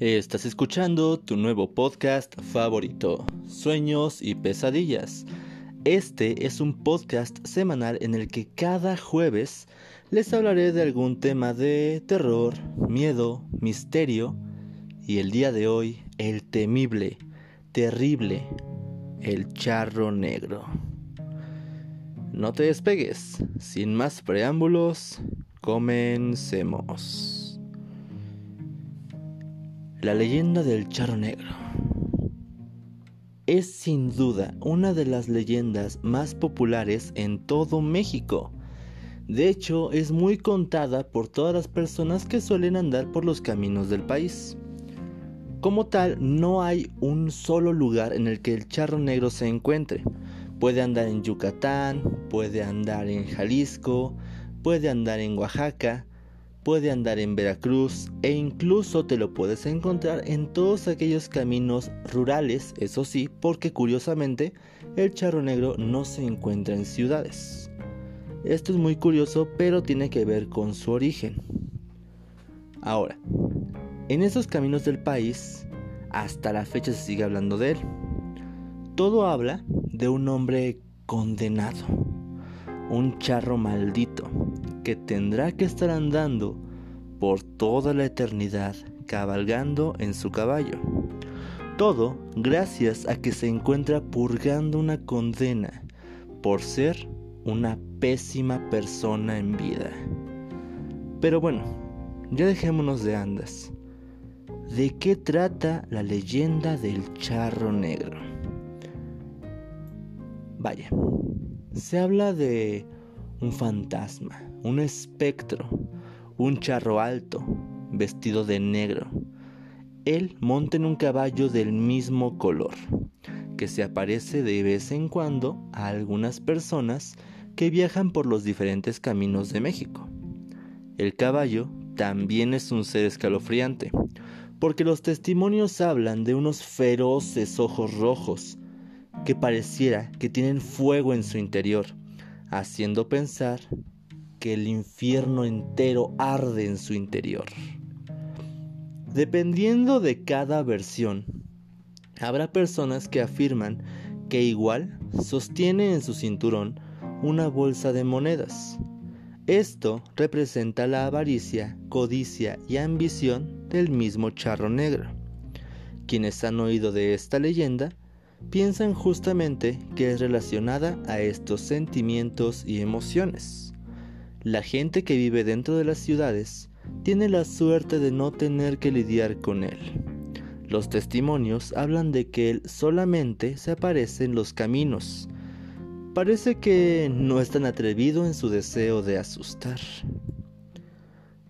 Estás escuchando tu nuevo podcast favorito, Sueños y Pesadillas. Este es un podcast semanal en el que cada jueves les hablaré de algún tema de terror, miedo, misterio y el día de hoy el temible, terrible, el charro negro. No te despegues, sin más preámbulos, comencemos. La leyenda del charro negro es sin duda una de las leyendas más populares en todo México. De hecho, es muy contada por todas las personas que suelen andar por los caminos del país. Como tal, no hay un solo lugar en el que el charro negro se encuentre. Puede andar en Yucatán, puede andar en Jalisco, puede andar en Oaxaca, puede andar en Veracruz e incluso te lo puedes encontrar en todos aquellos caminos rurales, eso sí, porque curiosamente el charro negro no se encuentra en ciudades. Esto es muy curioso, pero tiene que ver con su origen. Ahora, en esos caminos del país, hasta la fecha se sigue hablando de él. Todo habla de un hombre condenado, un charro maldito, que tendrá que estar andando por toda la eternidad cabalgando en su caballo. Todo gracias a que se encuentra purgando una condena por ser una pésima persona en vida. Pero bueno, ya dejémonos de andas. ¿De qué trata la leyenda del charro negro? Vaya, se habla de un fantasma, un espectro, un charro alto, vestido de negro. Él monta en un caballo del mismo color, que se aparece de vez en cuando a algunas personas que viajan por los diferentes caminos de México. El caballo también es un ser escalofriante, porque los testimonios hablan de unos feroces ojos rojos que pareciera que tienen fuego en su interior, haciendo pensar que el infierno entero arde en su interior. Dependiendo de cada versión, habrá personas que afirman que igual sostiene en su cinturón una bolsa de monedas. Esto representa la avaricia, codicia y ambición del mismo charro negro. Quienes han oído de esta leyenda piensan justamente que es relacionada a estos sentimientos y emociones. La gente que vive dentro de las ciudades tiene la suerte de no tener que lidiar con él. Los testimonios hablan de que él solamente se aparece en los caminos. Parece que no es tan atrevido en su deseo de asustar.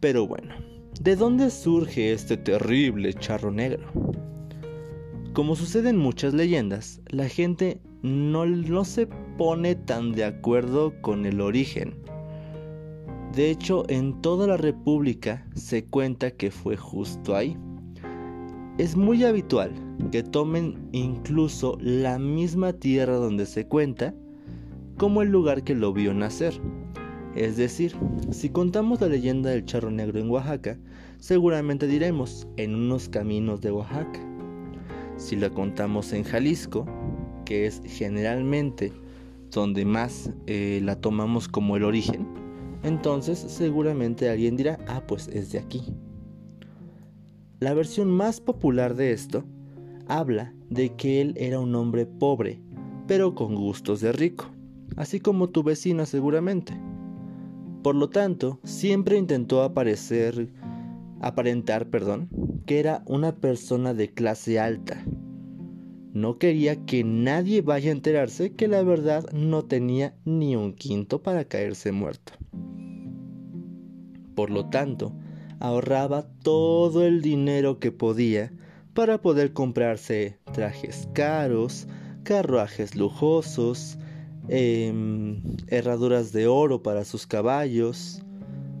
Pero bueno, ¿de dónde surge este terrible charro negro? Como sucede en muchas leyendas, la gente no, no se pone tan de acuerdo con el origen de hecho, en toda la República se cuenta que fue justo ahí. Es muy habitual que tomen incluso la misma tierra donde se cuenta como el lugar que lo vio nacer. Es decir, si contamos la leyenda del charro negro en Oaxaca, seguramente diremos en unos caminos de Oaxaca. Si la contamos en Jalisco, que es generalmente donde más eh, la tomamos como el origen, entonces seguramente alguien dirá, ah, pues es de aquí. La versión más popular de esto habla de que él era un hombre pobre, pero con gustos de rico, así como tu vecina seguramente. Por lo tanto, siempre intentó aparecer, aparentar, perdón, que era una persona de clase alta. No quería que nadie vaya a enterarse que la verdad no tenía ni un quinto para caerse muerto. Por lo tanto, ahorraba todo el dinero que podía para poder comprarse trajes caros, carruajes lujosos, em, herraduras de oro para sus caballos.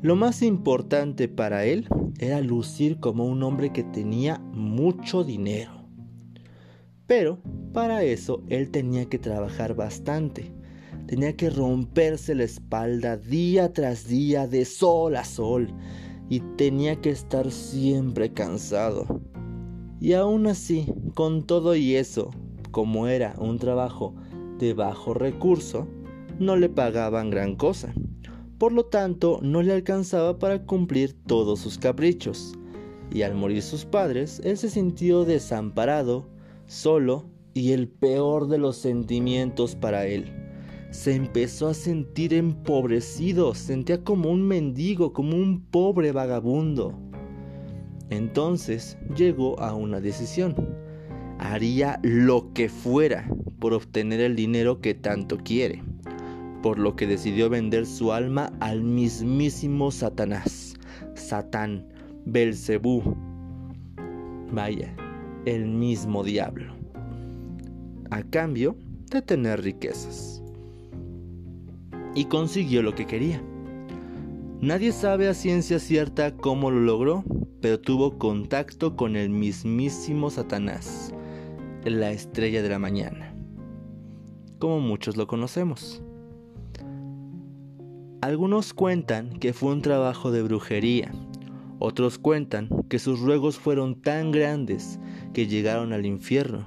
Lo más importante para él era lucir como un hombre que tenía mucho dinero. Pero para eso él tenía que trabajar bastante tenía que romperse la espalda día tras día de sol a sol y tenía que estar siempre cansado. Y aún así, con todo y eso, como era un trabajo de bajo recurso, no le pagaban gran cosa. Por lo tanto, no le alcanzaba para cumplir todos sus caprichos. Y al morir sus padres, él se sintió desamparado, solo y el peor de los sentimientos para él. Se empezó a sentir empobrecido, sentía como un mendigo, como un pobre vagabundo. Entonces llegó a una decisión. Haría lo que fuera por obtener el dinero que tanto quiere, por lo que decidió vender su alma al mismísimo Satanás, Satán, Belcebú. Vaya, el mismo diablo. A cambio de tener riquezas. Y consiguió lo que quería. Nadie sabe a ciencia cierta cómo lo logró, pero tuvo contacto con el mismísimo Satanás, la estrella de la mañana, como muchos lo conocemos. Algunos cuentan que fue un trabajo de brujería, otros cuentan que sus ruegos fueron tan grandes que llegaron al infierno.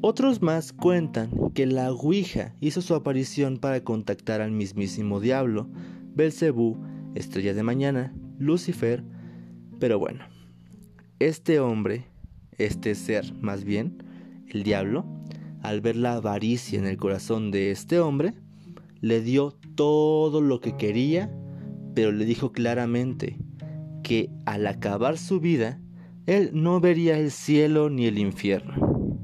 Otros más cuentan que la Ouija hizo su aparición para contactar al mismísimo diablo, Belcebú, estrella de mañana, Lucifer, pero bueno, este hombre, este ser más bien, el diablo, al ver la avaricia en el corazón de este hombre, le dio todo lo que quería, pero le dijo claramente que al acabar su vida, él no vería el cielo ni el infierno.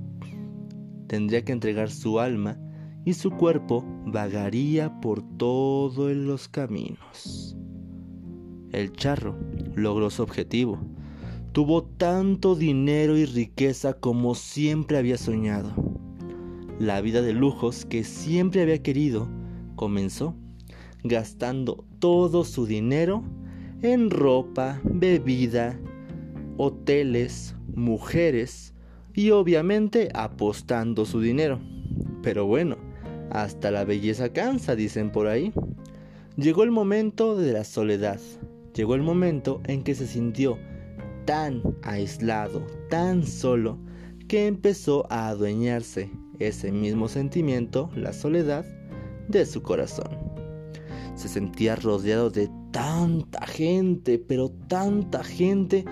Tendría que entregar su alma y su cuerpo vagaría por todos los caminos. El charro logró su objetivo. Tuvo tanto dinero y riqueza como siempre había soñado. La vida de lujos que siempre había querido comenzó gastando todo su dinero en ropa, bebida, hoteles, mujeres y obviamente apostando su dinero. Pero bueno, hasta la belleza cansa, dicen por ahí. Llegó el momento de la soledad, llegó el momento en que se sintió tan aislado, tan solo, que empezó a adueñarse ese mismo sentimiento, la soledad, de su corazón. Se sentía rodeado de tanta gente, pero tanta gente,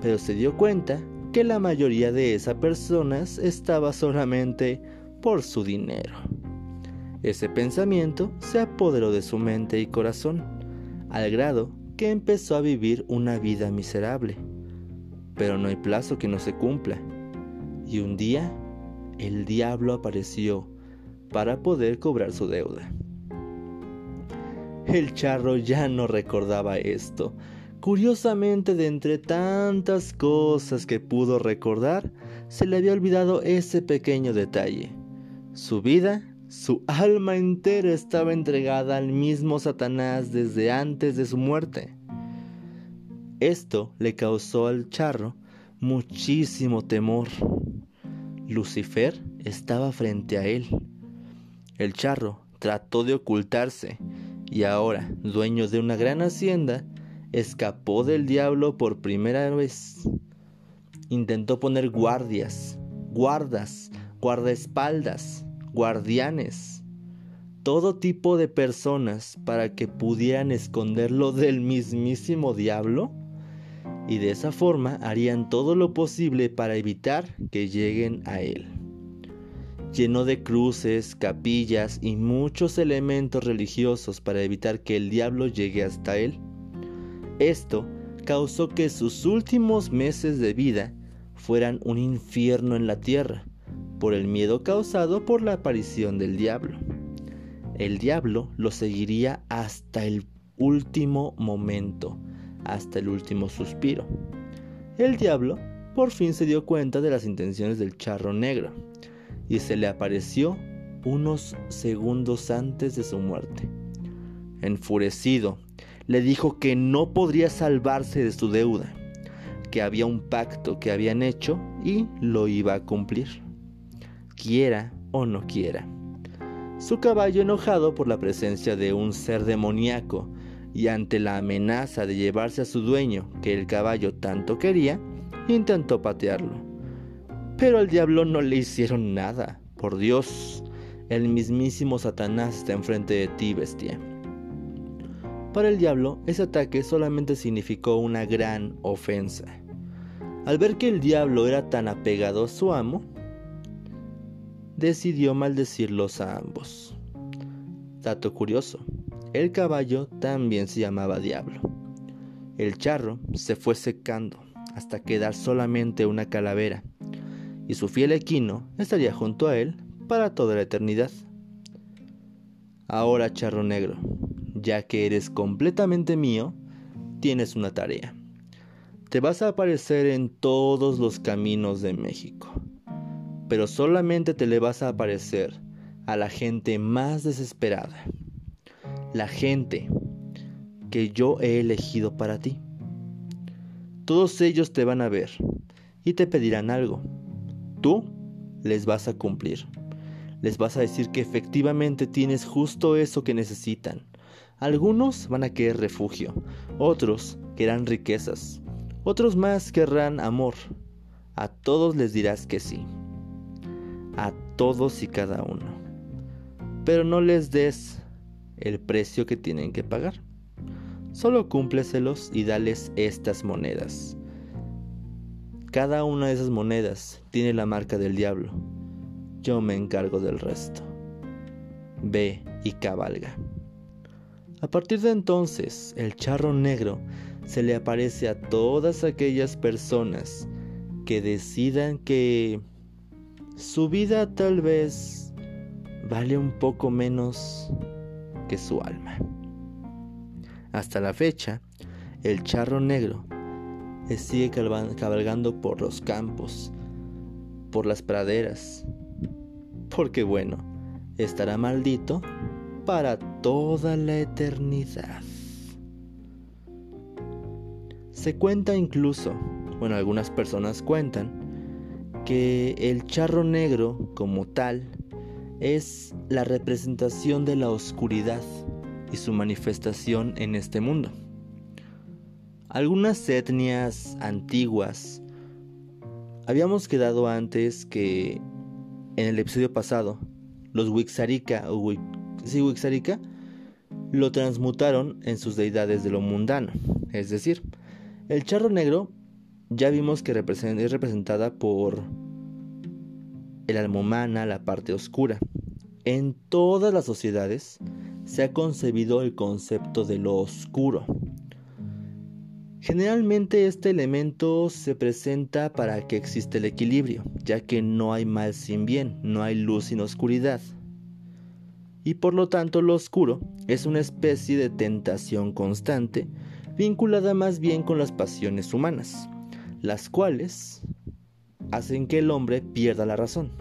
pero se dio cuenta que la mayoría de esas personas estaba solamente por su dinero. Ese pensamiento se apoderó de su mente y corazón, al grado que empezó a vivir una vida miserable. Pero no hay plazo que no se cumpla. Y un día, el diablo apareció para poder cobrar su deuda. El charro ya no recordaba esto. Curiosamente, de entre tantas cosas que pudo recordar, se le había olvidado ese pequeño detalle. Su vida su alma entera estaba entregada al mismo Satanás desde antes de su muerte. Esto le causó al charro muchísimo temor. Lucifer estaba frente a él. El charro trató de ocultarse y ahora, dueño de una gran hacienda, escapó del diablo por primera vez. Intentó poner guardias, guardas, guardaespaldas, guardianes, todo tipo de personas para que pudieran esconderlo del mismísimo diablo y de esa forma harían todo lo posible para evitar que lleguen a él. Llenó de cruces, capillas y muchos elementos religiosos para evitar que el diablo llegue hasta él. Esto causó que sus últimos meses de vida fueran un infierno en la tierra, por el miedo causado por la aparición del diablo. El diablo lo seguiría hasta el último momento, hasta el último suspiro. El diablo por fin se dio cuenta de las intenciones del charro negro y se le apareció unos segundos antes de su muerte. Enfurecido, le dijo que no podría salvarse de su deuda, que había un pacto que habían hecho y lo iba a cumplir quiera o no quiera. Su caballo enojado por la presencia de un ser demoníaco y ante la amenaza de llevarse a su dueño que el caballo tanto quería, intentó patearlo. Pero al diablo no le hicieron nada. Por Dios, el mismísimo Satanás está enfrente de ti, bestia. Para el diablo, ese ataque solamente significó una gran ofensa. Al ver que el diablo era tan apegado a su amo, decidió maldecirlos a ambos. Dato curioso, el caballo también se llamaba Diablo. El charro se fue secando hasta quedar solamente una calavera, y su fiel equino estaría junto a él para toda la eternidad. Ahora, charro negro, ya que eres completamente mío, tienes una tarea. Te vas a aparecer en todos los caminos de México, pero solamente te le vas a aparecer a la gente más desesperada, la gente que yo he elegido para ti. Todos ellos te van a ver y te pedirán algo. Tú les vas a cumplir. Les vas a decir que efectivamente tienes justo eso que necesitan. Algunos van a querer refugio, otros querrán riquezas, otros más querrán amor. A todos les dirás que sí. A todos y cada uno pero no les des el precio que tienen que pagar. Solo cúmpleselos y dales estas monedas. Cada una de esas monedas tiene la marca del diablo. Yo me encargo del resto. Ve y cabalga. A partir de entonces, el charro negro se le aparece a todas aquellas personas que decidan que su vida tal vez vale un poco menos que su alma. Hasta la fecha, el charro negro sigue cabalgando por los campos, por las praderas, porque bueno, estará maldito para toda la eternidad. Se cuenta incluso, bueno, algunas personas cuentan, que el charro negro como tal es la representación de la oscuridad y su manifestación en este mundo. Algunas etnias antiguas habíamos quedado antes que en el episodio pasado los Wixarika o Wixarika lo transmutaron en sus deidades de lo mundano, es decir, el charro negro ya vimos que es representada por el alma humana, la parte oscura. En todas las sociedades se ha concebido el concepto de lo oscuro. Generalmente este elemento se presenta para que exista el equilibrio, ya que no hay mal sin bien, no hay luz sin oscuridad. Y por lo tanto lo oscuro es una especie de tentación constante, vinculada más bien con las pasiones humanas, las cuales hacen que el hombre pierda la razón.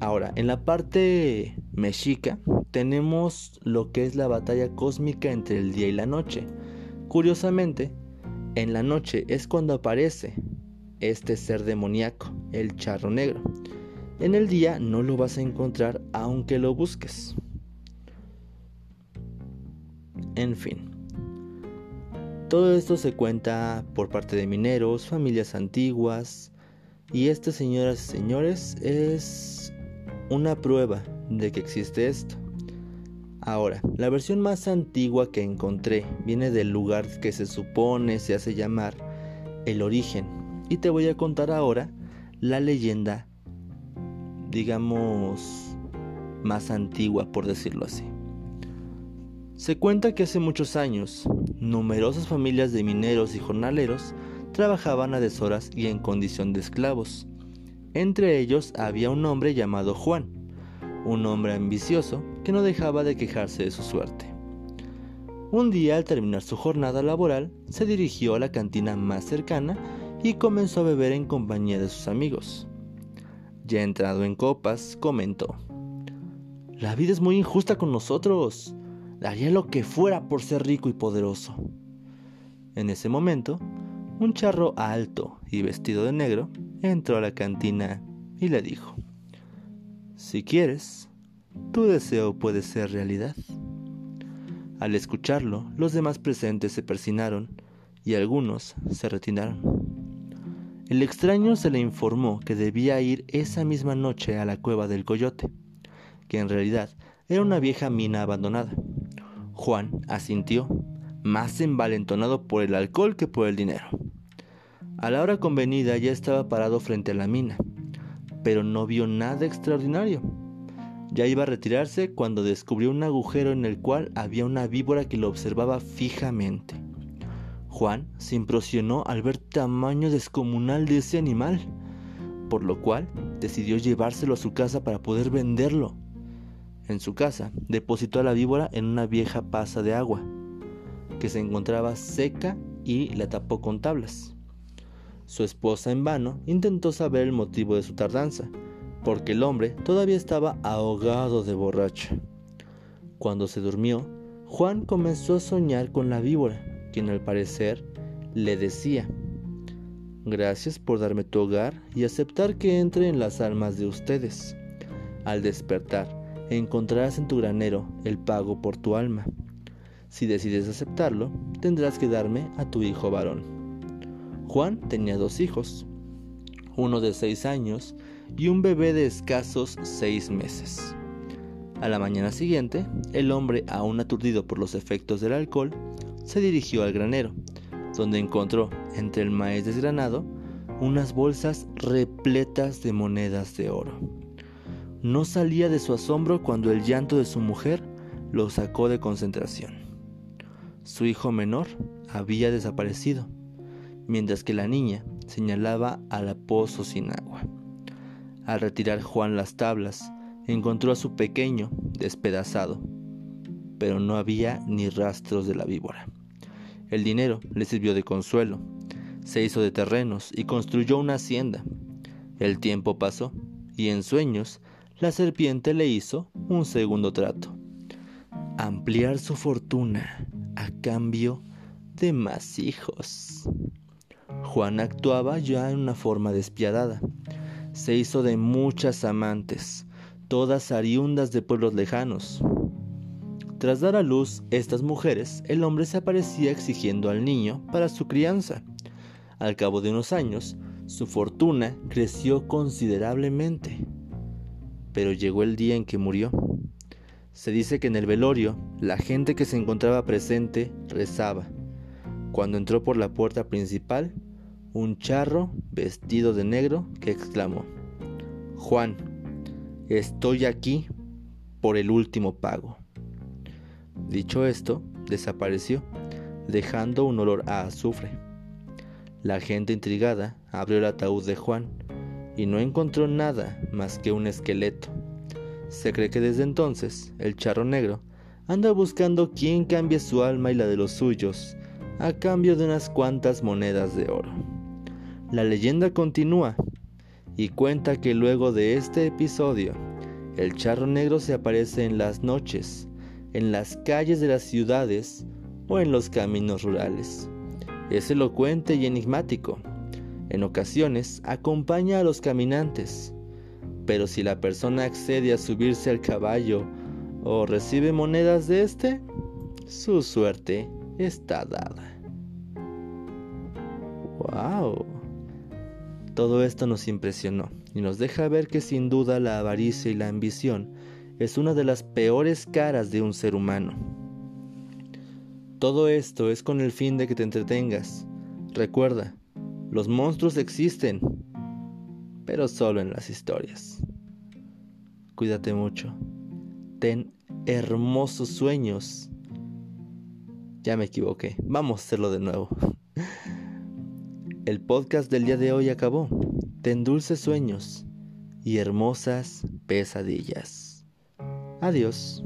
Ahora, en la parte mexica tenemos lo que es la batalla cósmica entre el día y la noche. Curiosamente, en la noche es cuando aparece este ser demoníaco, el charro negro. En el día no lo vas a encontrar aunque lo busques. En fin. Todo esto se cuenta por parte de mineros, familias antiguas, y este, señoras y señores, es una prueba de que existe esto. Ahora, la versión más antigua que encontré viene del lugar que se supone se hace llamar el origen. Y te voy a contar ahora la leyenda, digamos, más antigua, por decirlo así. Se cuenta que hace muchos años, numerosas familias de mineros y jornaleros trabajaban a deshoras y en condición de esclavos. Entre ellos había un hombre llamado Juan, un hombre ambicioso que no dejaba de quejarse de su suerte. Un día al terminar su jornada laboral, se dirigió a la cantina más cercana y comenzó a beber en compañía de sus amigos. Ya entrado en copas, comentó, La vida es muy injusta con nosotros daría lo que fuera por ser rico y poderoso. En ese momento, un charro alto y vestido de negro entró a la cantina y le dijo, Si quieres, tu deseo puede ser realidad. Al escucharlo, los demás presentes se persinaron y algunos se retiraron. el extraño se le informó que debía ir esa misma noche a la cueva del coyote, que en realidad era una vieja mina abandonada. Juan asintió, más envalentonado por el alcohol que por el dinero. A la hora convenida ya estaba parado frente a la mina, pero no vio nada extraordinario. Ya iba a retirarse cuando descubrió un agujero en el cual había una víbora que lo observaba fijamente. Juan se impresionó al ver tamaño descomunal de ese animal, por lo cual decidió llevárselo a su casa para poder venderlo. En su casa depositó a la víbora en una vieja pasa de agua, que se encontraba seca y la tapó con tablas. Su esposa en vano intentó saber el motivo de su tardanza, porque el hombre todavía estaba ahogado de borracho. Cuando se durmió, Juan comenzó a soñar con la víbora, quien al parecer le decía, Gracias por darme tu hogar y aceptar que entre en las almas de ustedes. Al despertar, encontrarás en tu granero el pago por tu alma. Si decides aceptarlo, tendrás que darme a tu hijo varón. Juan tenía dos hijos, uno de seis años y un bebé de escasos seis meses. A la mañana siguiente, el hombre, aún aturdido por los efectos del alcohol, se dirigió al granero, donde encontró, entre el maíz desgranado, unas bolsas repletas de monedas de oro. No salía de su asombro cuando el llanto de su mujer lo sacó de concentración. Su hijo menor había desaparecido mientras que la niña señalaba al pozo sin agua. Al retirar Juan las tablas, encontró a su pequeño despedazado, pero no había ni rastros de la víbora. El dinero le sirvió de consuelo, se hizo de terrenos y construyó una hacienda. El tiempo pasó y en sueños la serpiente le hizo un segundo trato. Ampliar su fortuna a cambio de más hijos. Juan actuaba ya en una forma despiadada. Se hizo de muchas amantes, todas ariundas de pueblos lejanos. Tras dar a luz estas mujeres, el hombre se aparecía exigiendo al niño para su crianza. Al cabo de unos años, su fortuna creció considerablemente. Pero llegó el día en que murió. Se dice que en el velorio, la gente que se encontraba presente rezaba. Cuando entró por la puerta principal, un charro vestido de negro que exclamó, Juan, estoy aquí por el último pago. Dicho esto, desapareció, dejando un olor a azufre. La gente intrigada abrió el ataúd de Juan y no encontró nada más que un esqueleto. Se cree que desde entonces el charro negro anda buscando quien cambie su alma y la de los suyos a cambio de unas cuantas monedas de oro. La leyenda continúa y cuenta que luego de este episodio, el charro negro se aparece en las noches, en las calles de las ciudades o en los caminos rurales. Es elocuente y enigmático. En ocasiones acompaña a los caminantes, pero si la persona accede a subirse al caballo o recibe monedas de este, su suerte está dada. ¡Wow! Todo esto nos impresionó y nos deja ver que sin duda la avaricia y la ambición es una de las peores caras de un ser humano. Todo esto es con el fin de que te entretengas. Recuerda, los monstruos existen, pero solo en las historias. Cuídate mucho. Ten hermosos sueños. Ya me equivoqué. Vamos a hacerlo de nuevo. El podcast del día de hoy acabó. Ten dulces sueños y hermosas pesadillas. Adiós.